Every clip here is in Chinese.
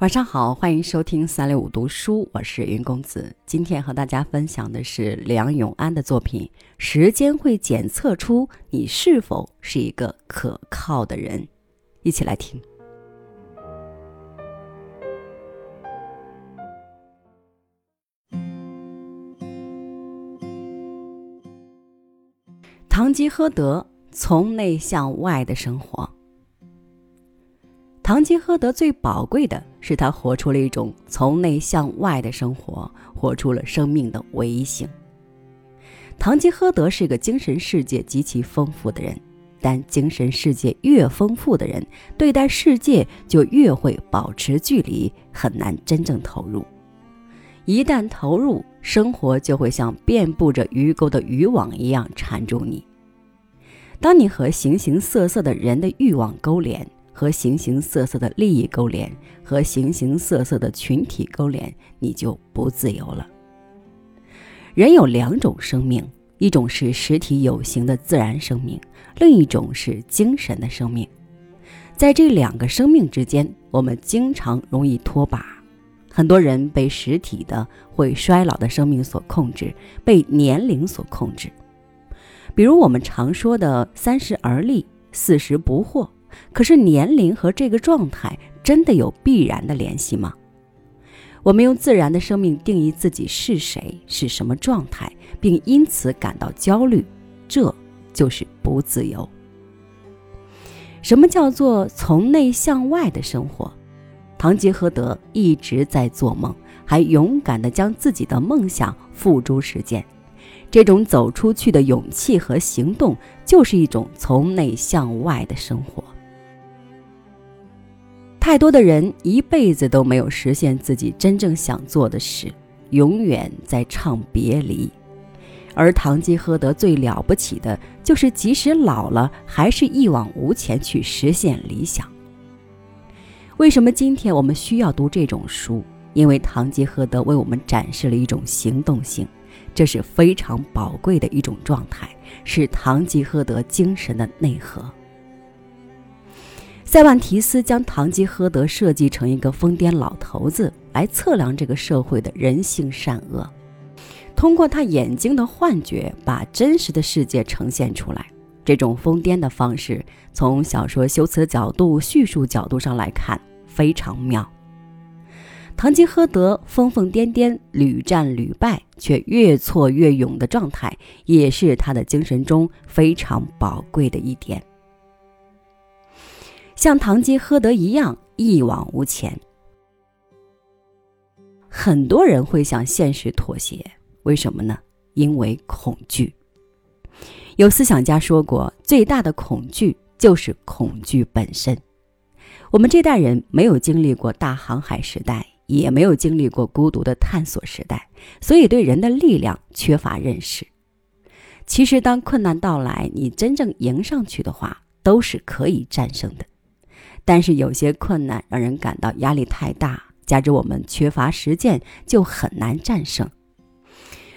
晚上好，欢迎收听三六五读书，我是云公子。今天和大家分享的是梁永安的作品《时间会检测出你是否是一个可靠的人》，一起来听。堂吉诃德从内向外的生活。堂吉诃德最宝贵的是他活出了一种从内向外的生活，活出了生命的唯一性。堂吉诃德是个精神世界极其丰富的人，但精神世界越丰富的人，对待世界就越会保持距离，很难真正投入。一旦投入，生活就会像遍布着鱼钩的渔网一样缠住你。当你和形形色色的人的欲望勾连。和形形色色的利益勾连，和形形色色的群体勾连，你就不自由了。人有两种生命，一种是实体有形的自然生命，另一种是精神的生命。在这两个生命之间，我们经常容易脱靶。很多人被实体的会衰老的生命所控制，被年龄所控制。比如我们常说的“三十而立，四十不惑”。可是年龄和这个状态真的有必然的联系吗？我们用自然的生命定义自己是谁，是什么状态，并因此感到焦虑，这就是不自由。什么叫做从内向外的生活？堂吉诃德一直在做梦，还勇敢地将自己的梦想付诸实践。这种走出去的勇气和行动，就是一种从内向外的生活。太多的人一辈子都没有实现自己真正想做的事，永远在唱别离。而堂吉诃德最了不起的，就是即使老了，还是一往无前去实现理想。为什么今天我们需要读这种书？因为堂吉诃德为我们展示了一种行动性，这是非常宝贵的一种状态，是堂吉诃德精神的内核。塞万提斯将堂吉诃德设计成一个疯癫老头子，来测量这个社会的人性善恶。通过他眼睛的幻觉，把真实的世界呈现出来。这种疯癫的方式，从小说修辞角度、叙述角度上来看，非常妙。堂吉诃德疯疯癫癫、屡战屡败，却越挫越勇的状态，也是他的精神中非常宝贵的一点。像堂吉诃德一样一往无前。很多人会向现实妥协，为什么呢？因为恐惧。有思想家说过，最大的恐惧就是恐惧本身。我们这代人没有经历过大航海时代，也没有经历过孤独的探索时代，所以对人的力量缺乏认识。其实，当困难到来，你真正迎上去的话，都是可以战胜的。但是有些困难让人感到压力太大，加之我们缺乏实践，就很难战胜。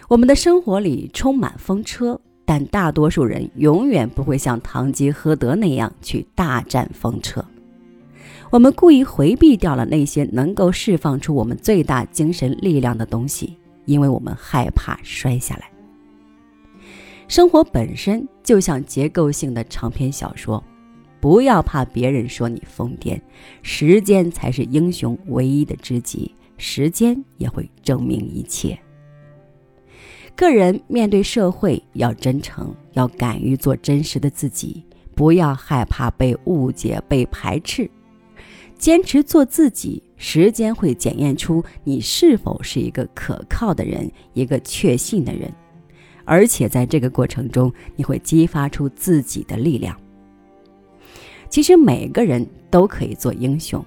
我们的生活里充满风车，但大多数人永远不会像堂吉诃德那样去大战风车。我们故意回避掉了那些能够释放出我们最大精神力量的东西，因为我们害怕摔下来。生活本身就像结构性的长篇小说。不要怕别人说你疯癫，时间才是英雄唯一的知己，时间也会证明一切。个人面对社会要真诚，要敢于做真实的自己，不要害怕被误解、被排斥，坚持做自己。时间会检验出你是否是一个可靠的人，一个确信的人，而且在这个过程中，你会激发出自己的力量。其实每个人都可以做英雄，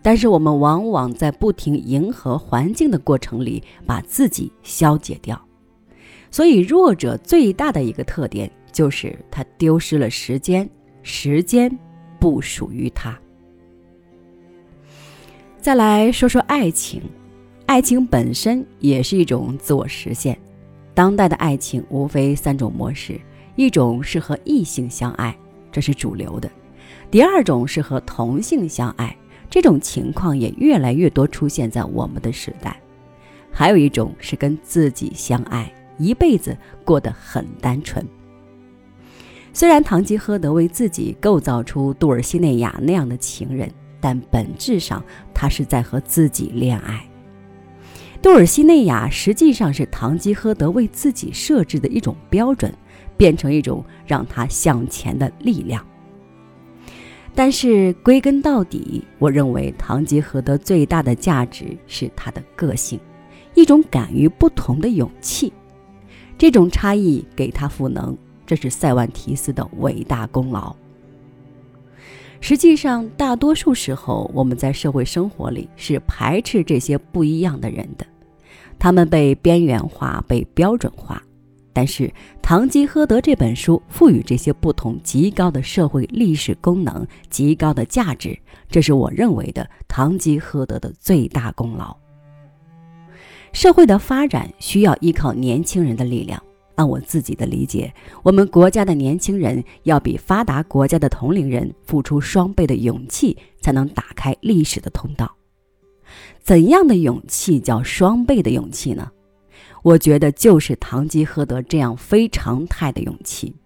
但是我们往往在不停迎合环境的过程里，把自己消解掉。所以弱者最大的一个特点就是他丢失了时间，时间不属于他。再来说说爱情，爱情本身也是一种自我实现。当代的爱情无非三种模式：一种是和异性相爱，这是主流的。第二种是和同性相爱，这种情况也越来越多出现在我们的时代。还有一种是跟自己相爱，一辈子过得很单纯。虽然堂吉诃德为自己构造出杜尔西内亚那样的情人，但本质上他是在和自己恋爱。杜尔西内亚实际上是堂吉诃德为自己设置的一种标准，变成一种让他向前的力量。但是归根到底，我认为堂吉诃德最大的价值是他的个性，一种敢于不同的勇气。这种差异给他赋能，这是塞万提斯的伟大功劳。实际上，大多数时候我们在社会生活里是排斥这些不一样的人的，他们被边缘化、被标准化。但是，《堂吉诃德》这本书赋予这些不同极高的社会历史功能、极高的价值，这是我认为的堂吉诃德的最大功劳。社会的发展需要依靠年轻人的力量。按我自己的理解，我们国家的年轻人要比发达国家的同龄人付出双倍的勇气，才能打开历史的通道。怎样的勇气叫双倍的勇气呢？我觉得就是堂吉诃德这样非常态的勇气。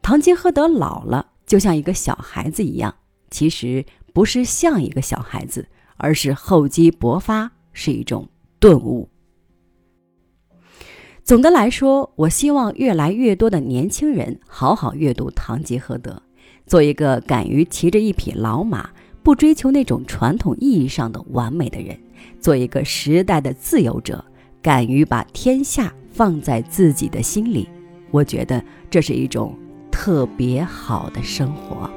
堂吉诃德老了，就像一个小孩子一样，其实不是像一个小孩子，而是厚积薄发，是一种顿悟。总的来说，我希望越来越多的年轻人好好阅读堂吉诃德，做一个敢于骑着一匹老马，不追求那种传统意义上的完美的人，做一个时代的自由者。敢于把天下放在自己的心里，我觉得这是一种特别好的生活。